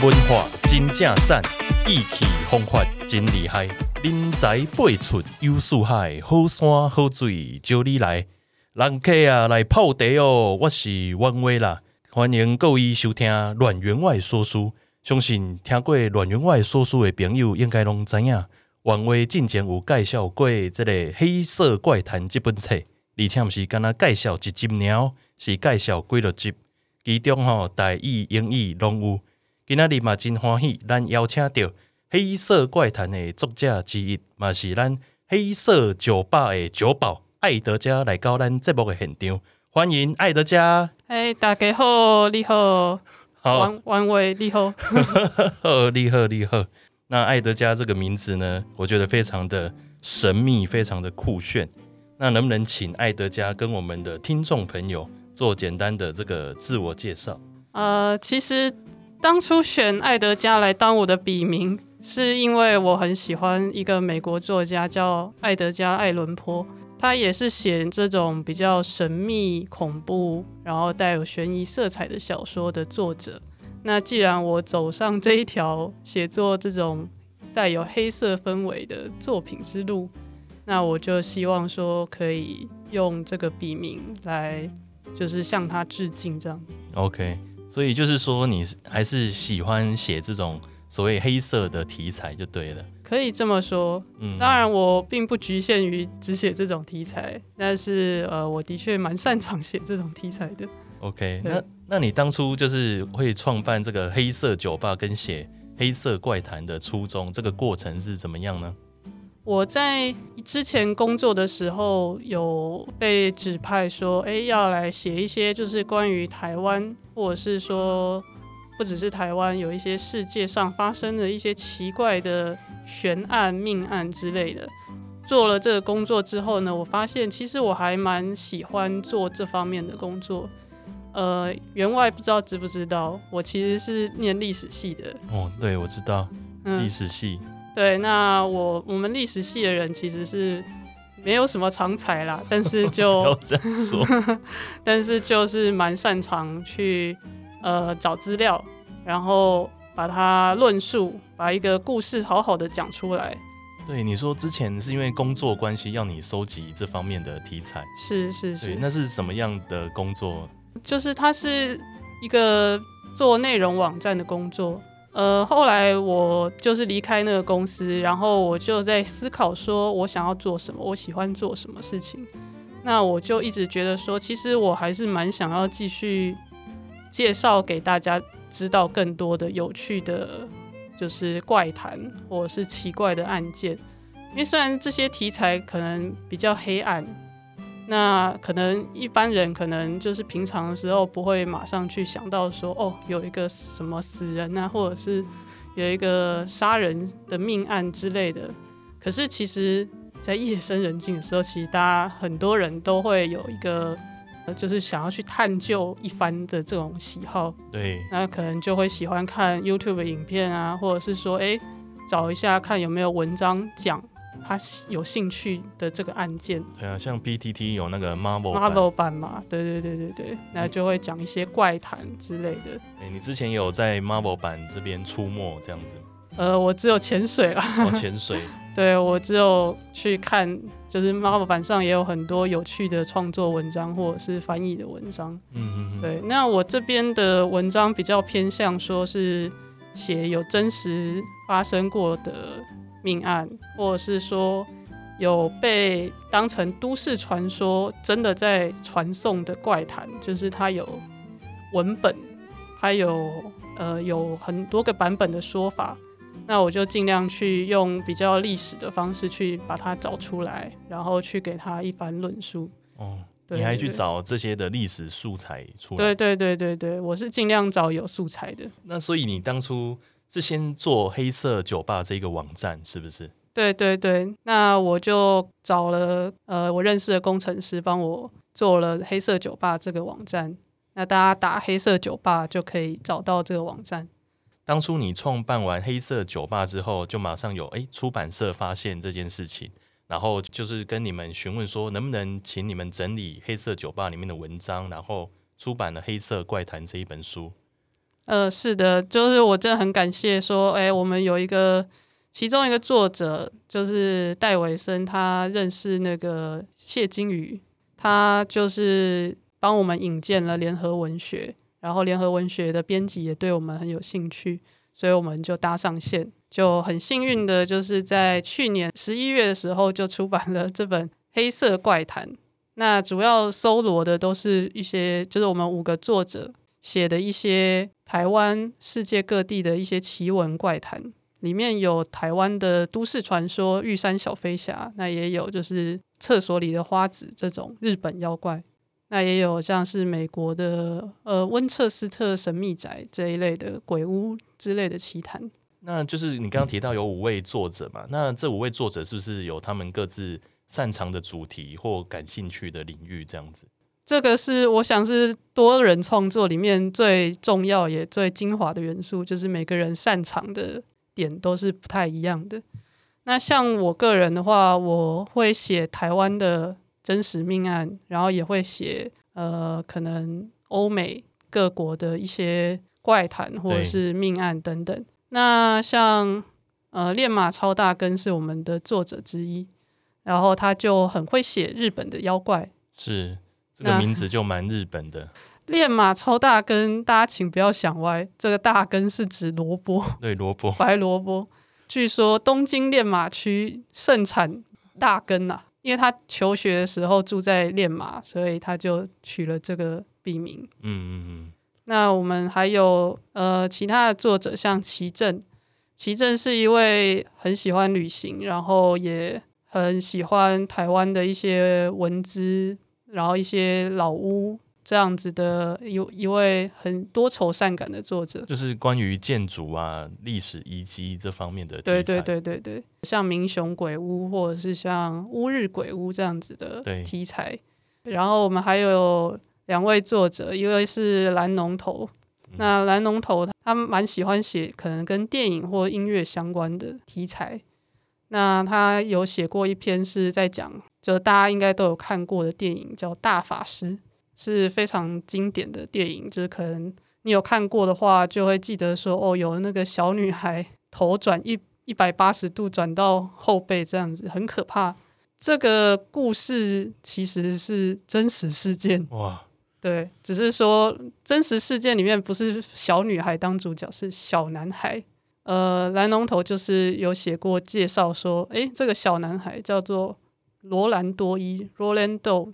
文化真正赞，意气风发真厉害，人才辈出有四海，好山好水招你来，人客啊来泡茶哦，我是王威啦，欢迎各位收听阮员外说书，相信听过阮员外说书的朋友应该拢知影，王威之前有介绍过这个《黑色怪谈》这本册，而且毋是干那介绍一集鸟，是介绍几落集。其中吼，台语、英语拢有。今仔日嘛真欢喜，咱邀请到《黑色怪谈》的作者之一，嘛是咱黑色酒吧的酒保艾德加来到咱节目的现场。欢迎艾德加。哎，大家好，你好，好王王伟，你好，你好，你好。那艾德加这个名字呢，我觉得非常的神秘，非常的酷炫。那能不能请艾德加跟我们的听众朋友？做简单的这个自我介绍。呃，其实当初选爱德加来当我的笔名，是因为我很喜欢一个美国作家叫爱德加·艾伦坡，他也是写这种比较神秘、恐怖，然后带有悬疑色彩的小说的作者。那既然我走上这一条写作这种带有黑色氛围的作品之路，那我就希望说可以用这个笔名来。就是向他致敬这样子。OK，所以就是说你还是喜欢写这种所谓黑色的题材就对了。可以这么说，嗯，当然我并不局限于只写这种题材，但是呃，我的确蛮擅长写这种题材的。OK，那那你当初就是会创办这个黑色酒吧跟写黑色怪谈的初衷，这个过程是怎么样呢？我在之前工作的时候，有被指派说，哎，要来写一些就是关于台湾，或者是说不只是台湾，有一些世界上发生的一些奇怪的悬案、命案之类的。做了这个工作之后呢，我发现其实我还蛮喜欢做这方面的工作。呃，员外不知道知不知道，我其实是念历史系的。哦，对，我知道，历史系。嗯对，那我我们历史系的人其实是没有什么长才啦，但是就 要这样说，但是就是蛮擅长去呃找资料，然后把它论述，把一个故事好好的讲出来。对，你说之前是因为工作关系要你收集这方面的题材，是是是，那是什么样的工作？就是它是一个做内容网站的工作。呃，后来我就是离开那个公司，然后我就在思考，说我想要做什么，我喜欢做什么事情。那我就一直觉得说，其实我还是蛮想要继续介绍给大家知道更多的有趣的，就是怪谈或者是奇怪的案件。因为虽然这些题材可能比较黑暗。那可能一般人可能就是平常的时候不会马上去想到说，哦，有一个什么死人啊，或者是有一个杀人的命案之类的。可是其实，在夜深人静的时候，其实大家很多人都会有一个，就是想要去探究一番的这种喜好。对，那可能就会喜欢看 YouTube 的影片啊，或者是说，哎，找一下看有没有文章讲。他有兴趣的这个案件，对啊，像 PTT 有那个 Marvel Marvel 版嘛，对对对对对，那就会讲一些怪谈之类的。哎、欸，你之前有在 Marvel 版这边出没这样子？呃，我只有潜水啦。哦，潜水。对，我只有去看，就是 Marvel 版上也有很多有趣的创作文章或者是翻译的文章。嗯嗯嗯。对，那我这边的文章比较偏向说是写有真实发生过的。命案，或者是说有被当成都市传说，真的在传颂的怪谈，就是它有文本，它有呃有很多个版本的说法，那我就尽量去用比较历史的方式去把它找出来，然后去给他一番论述。哦，对对对，你还去找这些的历史素材出来？对对对对对，我是尽量找有素材的。那所以你当初。是先做黑色酒吧这个网站，是不是？对对对，那我就找了呃我认识的工程师帮我做了黑色酒吧这个网站。那大家打黑色酒吧就可以找到这个网站。当初你创办完黑色酒吧之后，就马上有诶出版社发现这件事情，然后就是跟你们询问说，能不能请你们整理黑色酒吧里面的文章，然后出版了《黑色怪谈》这一本书。呃，是的，就是我真的很感谢说，哎，我们有一个其中一个作者，就是戴维森，他认识那个谢金鱼，他就是帮我们引荐了联合文学，然后联合文学的编辑也对我们很有兴趣，所以我们就搭上线，就很幸运的就是在去年十一月的时候就出版了这本《黑色怪谈》，那主要搜罗的都是一些，就是我们五个作者。写的一些台湾、世界各地的一些奇闻怪谈，里面有台湾的都市传说玉山小飞侠，那也有就是厕所里的花子这种日本妖怪，那也有像是美国的呃温彻斯特神秘宅这一类的鬼屋之类的奇谈。那就是你刚刚提到有五位作者嘛？那这五位作者是不是有他们各自擅长的主题或感兴趣的领域这样子？这个是我想是多人创作里面最重要也最精华的元素，就是每个人擅长的点都是不太一样的。那像我个人的话，我会写台湾的真实命案，然后也会写呃可能欧美各国的一些怪谈或者是命案等等。那像呃练马超大根是我们的作者之一，然后他就很会写日本的妖怪，是。这个名字就蛮日本的。练马超大根，大家请不要想歪，这个大根是指萝卜，对，萝卜，白萝卜。据说东京练马区盛产大根呐、啊，因为他求学的时候住在练马，所以他就取了这个笔名。嗯嗯嗯。那我们还有呃其他的作者，像齐正，齐正是一位很喜欢旅行，然后也很喜欢台湾的一些文资。然后一些老屋这样子的，有一位很多愁善感的作者，就是关于建筑啊、历史遗迹这方面的。对对对对对，像民雄鬼屋或者是像乌日鬼屋这样子的题材。然后我们还有两位作者，一位是蓝龙头，嗯、那蓝龙头他蛮喜欢写可能跟电影或音乐相关的题材。那他有写过一篇是在讲。就大家应该都有看过的电影叫《大法师》，是非常经典的电影。就是可能你有看过的话，就会记得说，哦，有那个小女孩头转一一百八十度转到后背这样子，很可怕。这个故事其实是真实事件。哇，对，只是说真实事件里面不是小女孩当主角，是小男孩。呃，蓝龙头就是有写过介绍说，诶，这个小男孩叫做。罗兰多伊 （Rolando），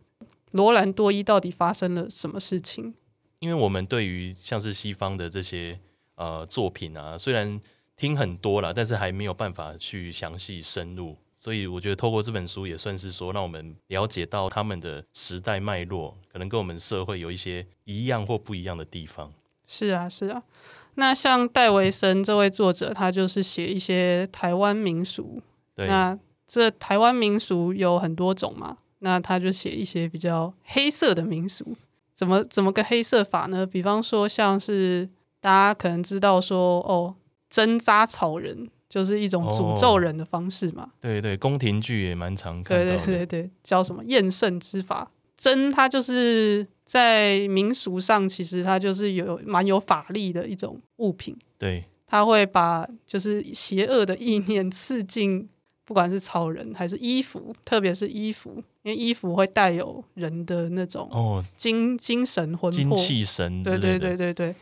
罗兰多伊到底发生了什么事情？因为我们对于像是西方的这些呃作品啊，虽然听很多了，但是还没有办法去详细深入，所以我觉得透过这本书也算是说，让我们了解到他们的时代脉络，可能跟我们社会有一些一样或不一样的地方。是啊，是啊。那像戴维森这位作者，他就是写一些台湾民俗。对。那这台湾民俗有很多种嘛，那他就写一些比较黑色的民俗，怎么怎么个黑色法呢？比方说像是大家可能知道说哦，针扎草人就是一种诅咒人的方式嘛。哦、对对，宫廷剧也蛮常看。对对对对，叫什么验圣之法？针它就是在民俗上，其实它就是有蛮有法力的一种物品。对，它会把就是邪恶的意念刺进。不管是超人还是衣服，特别是衣服，因为衣服会带有人的那种哦精精神魂魄、精气神，对对对对对。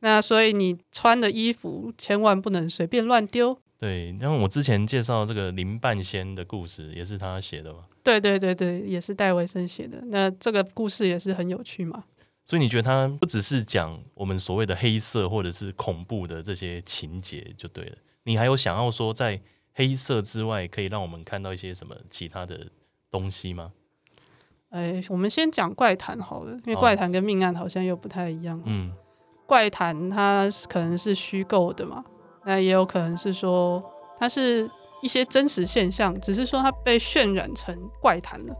那所以你穿的衣服千万不能随便乱丢。对，因为我之前介绍这个林半仙的故事，也是他写的嘛。对对对对，也是戴维森写的。那这个故事也是很有趣嘛。所以你觉得他不只是讲我们所谓的黑色或者是恐怖的这些情节就对了，你还有想要说在。黑色之外，可以让我们看到一些什么其他的东西吗？哎，我们先讲怪谈好了，因为怪谈跟命案好像又不太一样。嗯，怪谈它可能是虚构的嘛，那也有可能是说它是一些真实现象，只是说它被渲染成怪谈了。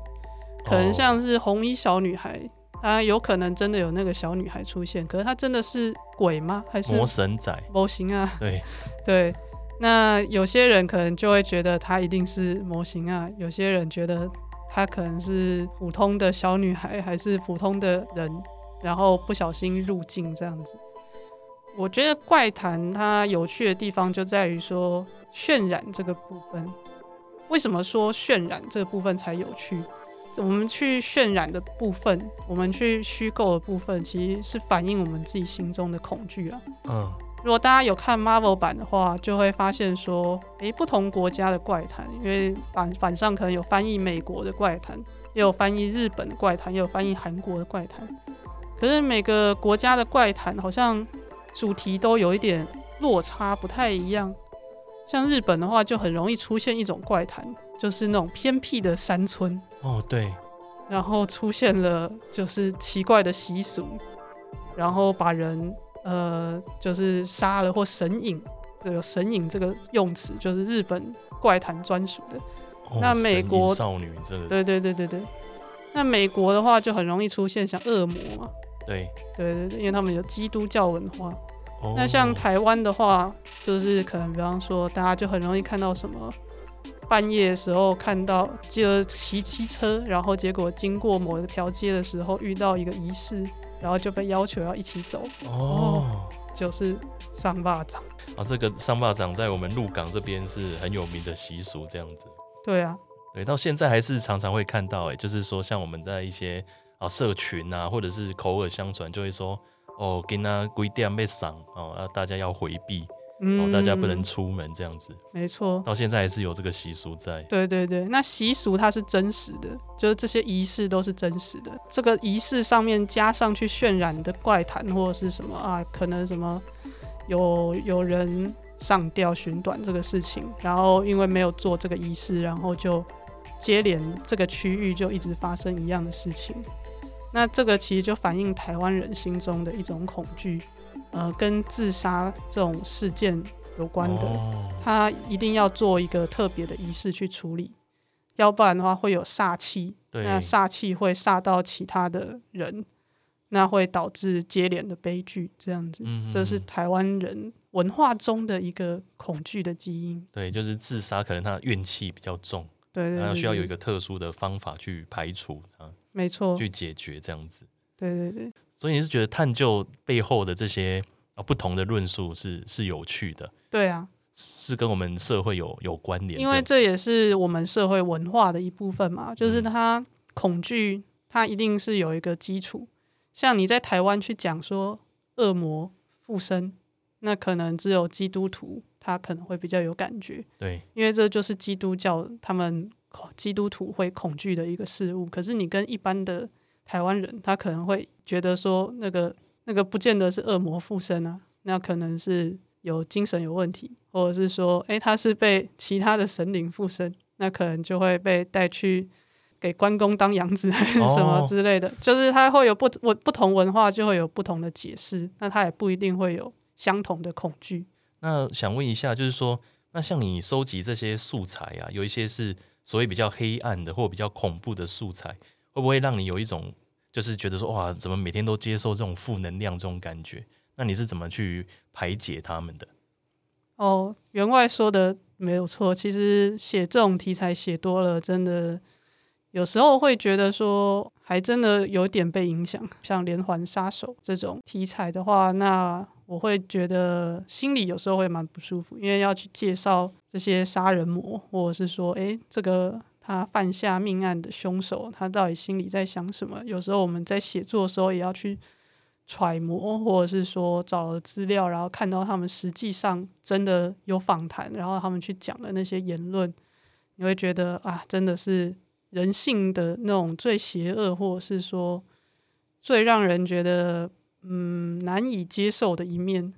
可能像是红衣小女孩，它有可能真的有那个小女孩出现，可是她真的是鬼吗？还是魔神仔？模型啊？对对。那有些人可能就会觉得她一定是模型啊，有些人觉得她可能是普通的小女孩，还是普通的人，然后不小心入境这样子。我觉得怪谈它有趣的地方就在于说渲染这个部分。为什么说渲染这个部分才有趣？我们去渲染的部分，我们去虚构的部分，其实是反映我们自己心中的恐惧啊。嗯。如果大家有看 Marvel 版的话，就会发现说，诶，不同国家的怪谈，因为版版上可能有翻译美国的怪谈，也有翻译日本的怪谈，也有翻译韩国的怪谈。可是每个国家的怪谈好像主题都有一点落差，不太一样。像日本的话，就很容易出现一种怪谈，就是那种偏僻的山村。哦，对。然后出现了就是奇怪的习俗，然后把人。呃，就是杀了或神隐，有神隐这个用词，就是日本怪谈专属的。哦、那美国少女这个，对对对对对。那美国的话就很容易出现像恶魔嘛。对对对对，因为他们有基督教文化。哦、那像台湾的话，就是可能比方说，大家就很容易看到什么，半夜的时候看到就骑机车，然后结果经过某一条街的时候遇到一个仪式。然后就被要求要一起走哦，就是上巴掌啊，这个上巴掌在我们鹿港这边是很有名的习俗，这样子。对啊，对，到现在还是常常会看到，哎，就是说像我们在一些啊社群啊，或者是口耳相传，就会说哦，给那鬼店被赏哦，大家要回避。哦，大家不能出门这样子，没错，到现在还是有这个习俗在。对对对，那习俗它是真实的，就是这些仪式都是真实的。这个仪式上面加上去渲染的怪谈或者是什么啊，可能什么有有人上吊寻短这个事情，然后因为没有做这个仪式，然后就接连这个区域就一直发生一样的事情。那这个其实就反映台湾人心中的一种恐惧。呃，跟自杀这种事件有关的，哦、他一定要做一个特别的仪式去处理，要不然的话会有煞气，那煞气会煞到其他的人，那会导致接连的悲剧，这样子，这是台湾人文化中的一个恐惧的基因。对，就是自杀，可能他怨气比较重，对，对，对，对，然后需要有一个特殊的方法去排除它，没错，去解决这样子。对对对。所以你是觉得探究背后的这些啊不同的论述是是有趣的？对啊，是跟我们社会有有关联，因为这也是我们社会文化的一部分嘛。就是他恐惧，它一定是有一个基础。像你在台湾去讲说恶魔附身，那可能只有基督徒他可能会比较有感觉。对，因为这就是基督教他们基督徒会恐惧的一个事物。可是你跟一般的台湾人，他可能会觉得说，那个那个不见得是恶魔附身啊，那可能是有精神有问题，或者是说，诶、欸，他是被其他的神灵附身，那可能就会被带去给关公当养子还是 什么之类的，哦、就是他会有不我不同文化就会有不同的解释，那他也不一定会有相同的恐惧。那想问一下，就是说，那像你收集这些素材啊，有一些是所谓比较黑暗的或比较恐怖的素材。会不会让你有一种，就是觉得说，哇，怎么每天都接受这种负能量这种感觉？那你是怎么去排解他们的？哦，员外说的没有错。其实写这种题材写多了，真的有时候会觉得说，还真的有点被影响。像连环杀手这种题材的话，那我会觉得心里有时候会蛮不舒服，因为要去介绍这些杀人魔，或者是说，诶，这个。他犯下命案的凶手，他到底心里在想什么？有时候我们在写作的时候也要去揣摩，或者是说找了资料，然后看到他们实际上真的有访谈，然后他们去讲的那些言论，你会觉得啊，真的是人性的那种最邪恶，或者是说最让人觉得嗯难以接受的一面。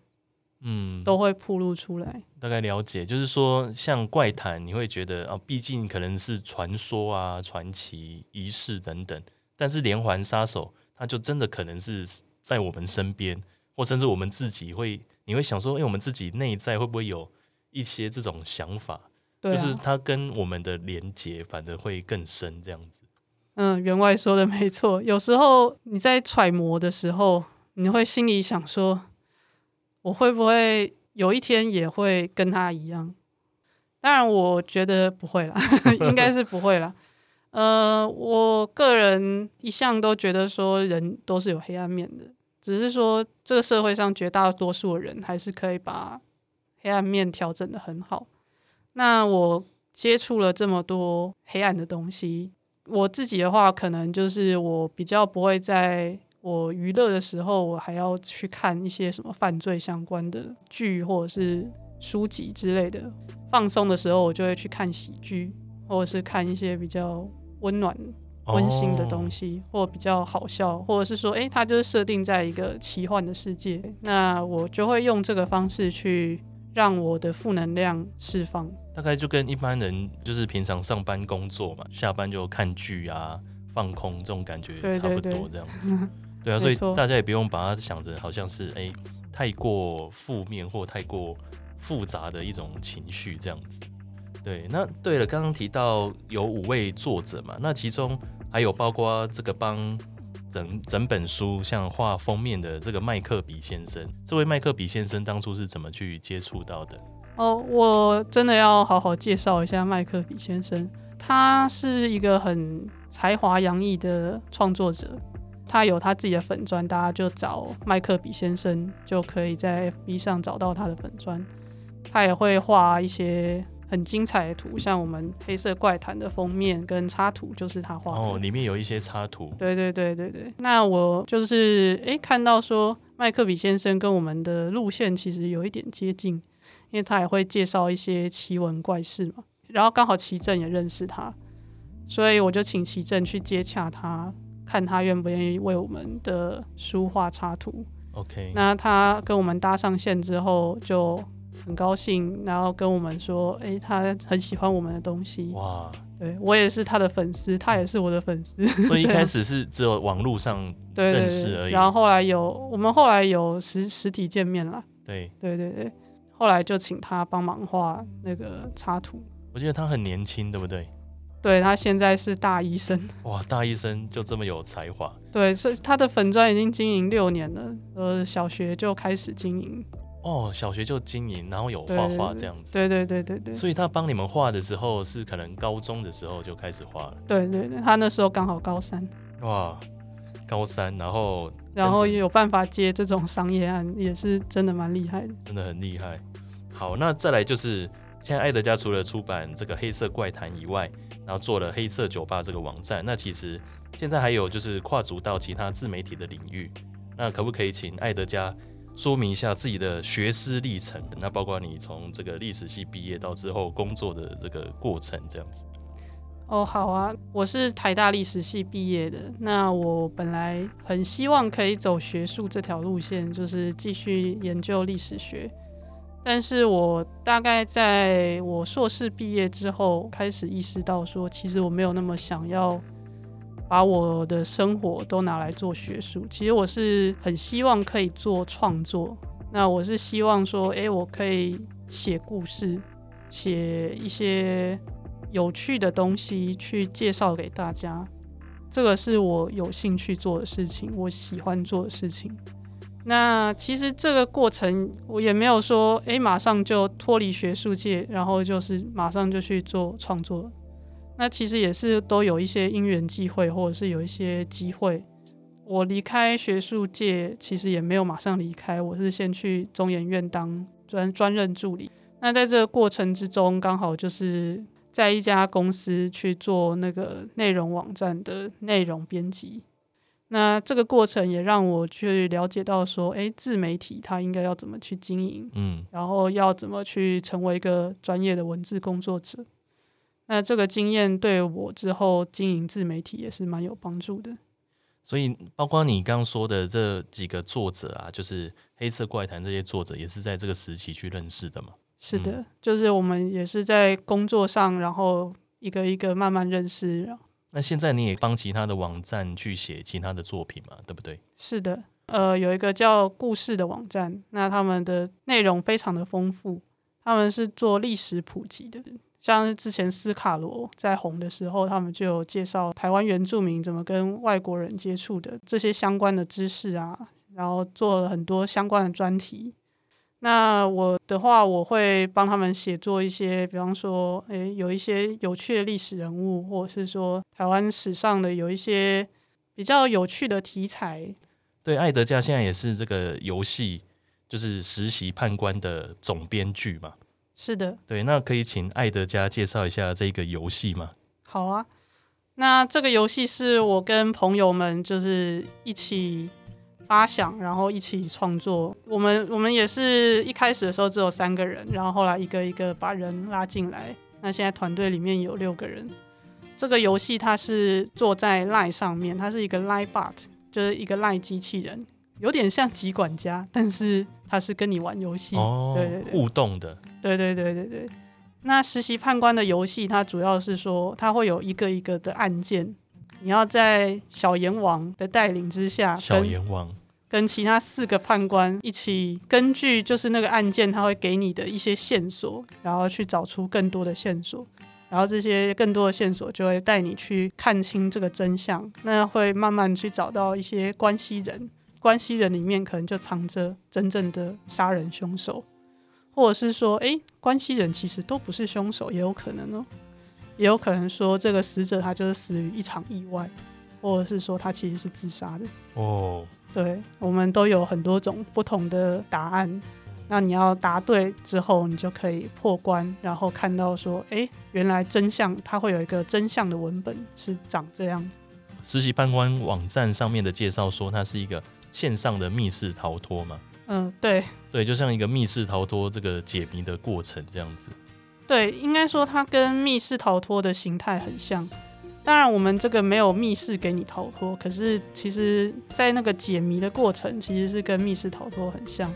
嗯，都会铺露出来。大概了解，就是说，像怪谈，你会觉得啊，毕竟可能是传说啊、传奇、仪式等等。但是连环杀手，他就真的可能是在我们身边，或甚至我们自己会，你会想说，因为我们自己内在会不会有一些这种想法？对啊，就是他跟我们的连接反而会更深，这样子。嗯，员外说的没错。有时候你在揣摩的时候，你会心里想说。我会不会有一天也会跟他一样？当然，我觉得不会啦，应该是不会啦。呃，我个人一向都觉得说人都是有黑暗面的，只是说这个社会上绝大多数人还是可以把黑暗面调整得很好。那我接触了这么多黑暗的东西，我自己的话，可能就是我比较不会在我娱乐的时候，我还要去看一些什么犯罪相关的剧或者是书籍之类的。放松的时候，我就会去看喜剧，或者是看一些比较温暖、温馨的东西，或比较好笑，或者是说，诶，它就是设定在一个奇幻的世界，那我就会用这个方式去让我的负能量释放。大概就跟一般人就是平常上班工作嘛，下班就看剧啊，放空这种感觉差不多这样子。对，对，对，对啊，所以大家也不用把它想着好像是诶太过负面或太过复杂的一种情绪这样子。对，那对了，刚刚提到有五位作者嘛，那其中还有包括这个帮整整本书像画封面的这个麦克比先生。这位麦克比先生当初是怎么去接触到的？哦，我真的要好好介绍一下麦克比先生。他是一个很才华洋溢的创作者，他有他自己的粉砖，大家就找麦克比先生就可以在 FB 上找到他的粉砖。他也会画一些很精彩的图，像我们黑色怪谈的封面跟插图就是他画的。哦，里面有一些插图。对对对对对。那我就是诶看到说麦克比先生跟我们的路线其实有一点接近。因为他也会介绍一些奇闻怪事嘛，然后刚好奇正也认识他，所以我就请奇正去接洽他，看他愿不愿意为我们的书画插图。OK，那他跟我们搭上线之后就很高兴，然后跟我们说：“哎，他很喜欢我们的东西。”哇，对我也是他的粉丝，他也是我的粉丝。所以一开始是只有网络上认识而已，然后后来有我们后来有实实体见面了。对对对对。后来就请他帮忙画那个插图。我记得他很年轻，对不对？对，他现在是大医生。哇，大医生就这么有才华。对，所以他的粉砖已经经营六年了，呃，小学就开始经营。哦，小学就经营，然后有画画这样子。对对对对对。所以他帮你们画的时候，是可能高中的时候就开始画了。对对对，他那时候刚好高三。哇。高三，然后然后也有办法接这种商业案，也是真的蛮厉害的，真的很厉害。好，那再来就是现在爱德家除了出版这个《黑色怪谈》以外，然后做了黑色酒吧这个网站，那其实现在还有就是跨足到其他自媒体的领域。那可不可以请爱德加说明一下自己的学师历程？那包括你从这个历史系毕业到之后工作的这个过程，这样子。哦，好啊，我是台大历史系毕业的。那我本来很希望可以走学术这条路线，就是继续研究历史学。但是我大概在我硕士毕业之后，开始意识到说，其实我没有那么想要把我的生活都拿来做学术。其实我是很希望可以做创作。那我是希望说，诶，我可以写故事，写一些。有趣的东西去介绍给大家，这个是我有兴趣做的事情，我喜欢做的事情。那其实这个过程我也没有说，诶，马上就脱离学术界，然后就是马上就去做创作。那其实也是都有一些因缘际会，或者是有一些机会。我离开学术界，其实也没有马上离开，我是先去中研院当专专任助理。那在这个过程之中，刚好就是。在一家公司去做那个内容网站的内容编辑，那这个过程也让我去了解到说，诶，自媒体它应该要怎么去经营，嗯，然后要怎么去成为一个专业的文字工作者。那这个经验对我之后经营自媒体也是蛮有帮助的。所以，包括你刚刚说的这几个作者啊，就是黑色怪谈这些作者，也是在这个时期去认识的嘛？是的，嗯、就是我们也是在工作上，然后一个一个慢慢认识。那现在你也帮其他的网站去写其他的作品嘛？对不对？是的，呃，有一个叫故事的网站，那他们的内容非常的丰富，他们是做历史普及的，像是之前斯卡罗在红的时候，他们就有介绍台湾原住民怎么跟外国人接触的这些相关的知识啊，然后做了很多相关的专题。那我的话，我会帮他们写作一些，比方说，诶，有一些有趣的历史人物，或者是说台湾史上的有一些比较有趣的题材。对，爱德加现在也是这个游戏，就是实习判官的总编剧嘛。是的，对，那可以请爱德加介绍一下这个游戏吗？好啊，那这个游戏是我跟朋友们就是一起发想，然后一起创作。我们我们也是一开始的时候只有三个人，然后后来一个一个把人拉进来。那现在团队里面有六个人。这个游戏它是坐在 LINE 上面，它是一个 LINE bot。就是一个赖机器人，有点像集管家，但是它是跟你玩游戏，哦，对对对，互动的，对对对对对。那实习判官的游戏，它主要是说，它会有一个一个的案件，你要在小阎王的带领之下，小阎王跟其他四个判官一起，根据就是那个案件，他会给你的一些线索，然后去找出更多的线索。然后这些更多的线索就会带你去看清这个真相，那会慢慢去找到一些关系人，关系人里面可能就藏着真正的杀人凶手，或者是说，哎，关系人其实都不是凶手，也有可能哦，也有可能说这个死者他就是死于一场意外，或者是说他其实是自杀的哦。对，我们都有很多种不同的答案。那你要答对之后，你就可以破关，然后看到说，哎，原来真相，它会有一个真相的文本是长这样子。实习判官网站上面的介绍说，它是一个线上的密室逃脱嘛？嗯，对，对，就像一个密室逃脱这个解谜的过程这样子。对，应该说它跟密室逃脱的形态很像。当然，我们这个没有密室给你逃脱，可是其实在那个解谜的过程，其实是跟密室逃脱很像。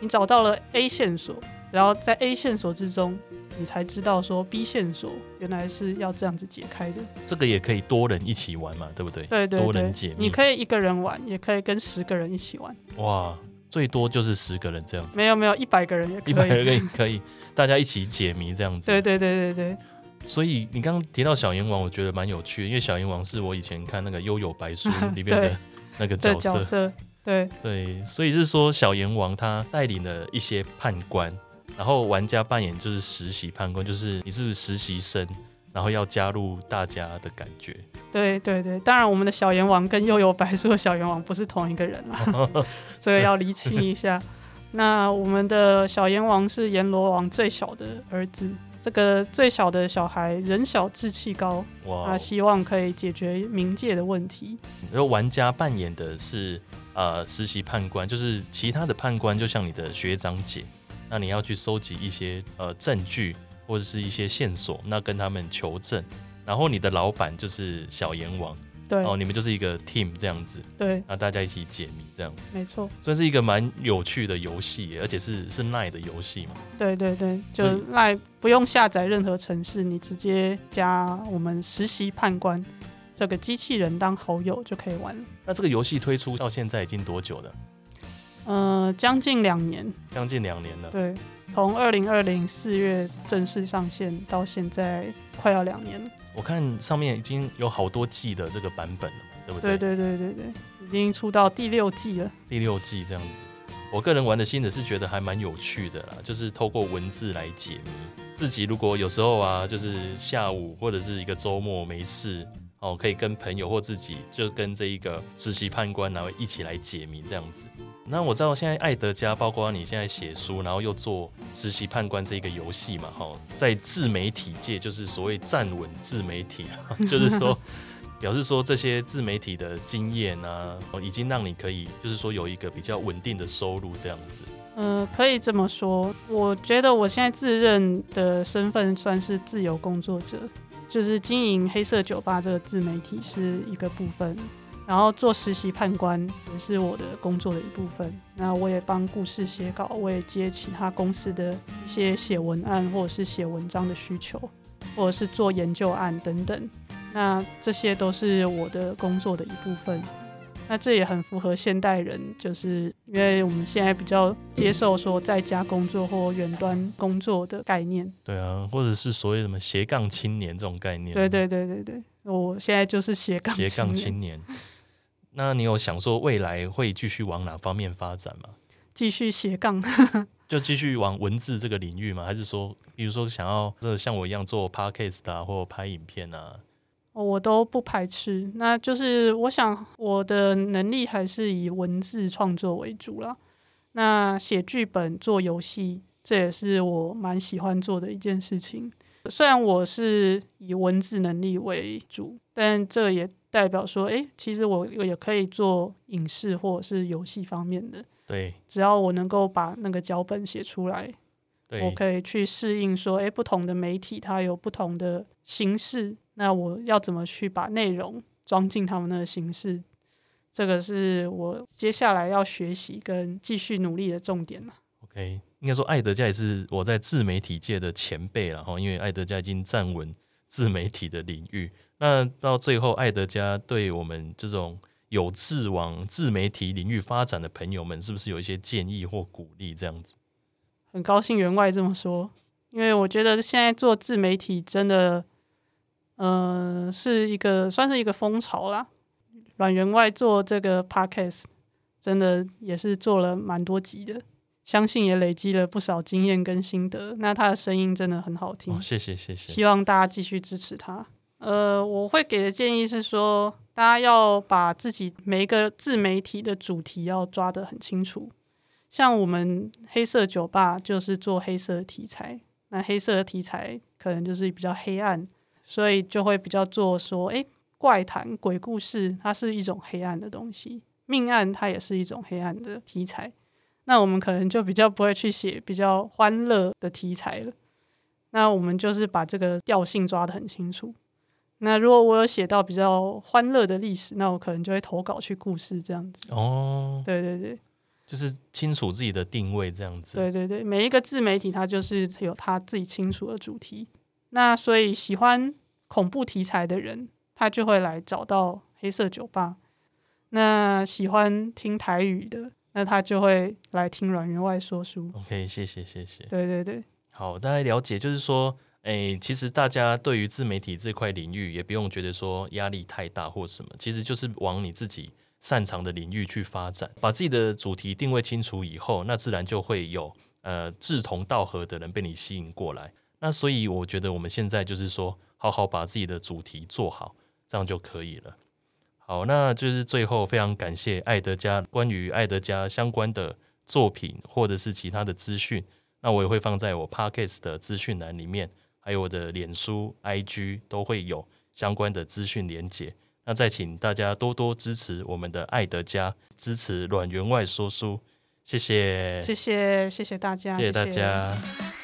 你找到了 A 线索，然后在 A 线索之中，你才知道说 B 线索原来是要这样子解开的。这个也可以多人一起玩嘛，对不对？对对对，多人解谜。你可以一个人玩，也可以跟十个人一起玩。哇，最多就是十个人这样子。没有没有，一百个人也可以。一百个人可以，可以大家一起解谜这样子。对对对对对。所以你刚刚提到小阎王，我觉得蛮有趣的，因为小阎王是我以前看那个《幽游白书》里面的那个角色。对对，所以是说小阎王他带领了一些判官，然后玩家扮演就是实习判官，就是你是实习生，然后要加入大家的感觉。对对对，当然我们的小阎王跟又有白书的小阎王不是同一个人啦，这个要厘清一下。那我们的小阎王是阎罗王最小的儿子，这个最小的小孩人小志气高，哇，他希望可以解决冥界的问题。然后玩家扮演的是。呃，实习判官就是其他的判官，就像你的学长姐，那你要去收集一些呃证据或者是一些线索，那跟他们求证。然后你的老板就是小阎王，对，然后你们就是一个 team 这样子，对，那大家一起解谜这样，没错，算是一个蛮有趣的游戏，而且是是 LINE 的游戏嘛。对对对，就 LINE 不用下载任何程式，你直接加我们实习判官。这个机器人当好友就可以玩了。那这个游戏推出到现在已经多久了？呃，将近两年。将近两年了。对，从二零二零四月正式上线到现在，快要两年了。我看上面已经有好多季的这个版本了，对不对？对对对对对，已经出到第六季了。第六季这样子，我个人玩的心得是觉得还蛮有趣的啦，就是透过文字来解谜。自己如果有时候啊，就是下午或者是一个周末没事。哦，可以跟朋友或自己，就跟这一个实习判官，然后一起来解谜这样子。那我知道现在爱德加，包括你现在写书，然后又做实习判官这一个游戏嘛，哈，在自媒体界就是所谓站稳自媒体，就是说 表示说这些自媒体的经验呢啊，已经让你可以就是说有一个比较稳定的收入这样子。嗯、呃，可以这么说。我觉得我现在自认的身份算是自由工作者。就是经营黑色酒吧这个自媒体是一个部分，然后做实习判官也是我的工作的一部分。那我也帮故事写稿，我也接其他公司的一些写文案或者是写文章的需求，或者是做研究案等等。那这些都是我的工作的一部分。那这也很符合现代人，就是因为我们现在比较接受说在家工作或远端工作的概念。对啊，或者是所谓什么斜杠青年这种概念。对对对对对，我现在就是斜杠斜杠青年。那你有想说未来会继续往哪方面发展吗？继续斜杠，就继续往文字这个领域吗？还是说，比如说想要这像我一样做 podcast 啊，或拍影片啊？我都不排斥。那就是我想我的能力还是以文字创作为主啦。那写剧本、做游戏，这也是我蛮喜欢做的一件事情。虽然我是以文字能力为主，但这也代表说，诶，其实我也可以做影视或者是游戏方面的。对，只要我能够把那个脚本写出来，对我可以去适应说，诶，不同的媒体它有不同的形式，那我要怎么去把内容装进他们那个形式？这个是我接下来要学习跟继续努力的重点了。OK。应该说，爱德加也是我在自媒体界的前辈了哈，因为爱德加已经站稳自媒体的领域。那到最后，爱德加对我们这种有志往自媒体领域发展的朋友们，是不是有一些建议或鼓励？这样子，很高兴员外这么说，因为我觉得现在做自媒体真的，呃，是一个算是一个风潮啦。阮员外做这个 podcast，真的也是做了蛮多集的。相信也累积了不少经验跟心得。那他的声音真的很好听，哦，谢谢谢谢。希望大家继续支持他。呃，我会给的建议是说，大家要把自己每一个自媒体的主题要抓得很清楚。像我们黑色酒吧就是做黑色题材，那黑色的题材可能就是比较黑暗，所以就会比较做说，诶，怪谈、鬼故事，它是一种黑暗的东西；命案，它也是一种黑暗的题材。那我们可能就比较不会去写比较欢乐的题材了。那我们就是把这个调性抓得很清楚。那如果我有写到比较欢乐的历史，那我可能就会投稿去故事这样子。哦，对对对，就是清楚自己的定位这样子。对对对，每一个自媒体它就是有它自己清楚的主题。那所以喜欢恐怖题材的人，他就会来找到黑色酒吧。那喜欢听台语的。那他就会来听阮员外说书。OK，谢谢谢谢。对对对，好，大家了解，就是说，诶、欸，其实大家对于自媒体这块领域，也不用觉得说压力太大或什么，其实就是往你自己擅长的领域去发展，把自己的主题定位清楚以后，那自然就会有呃志同道合的人被你吸引过来。那所以我觉得我们现在就是说，好好把自己的主题做好，这样就可以了。好，那就是最后非常感谢爱德加关于爱德加相关的作品或者是其他的资讯，那我也会放在我 Podcast 的资讯栏里面，还有我的脸书、IG 都会有相关的资讯连结。那再请大家多多支持我们的爱德加，支持阮员外说书，谢谢，谢谢，谢谢大家，谢谢大家。谢谢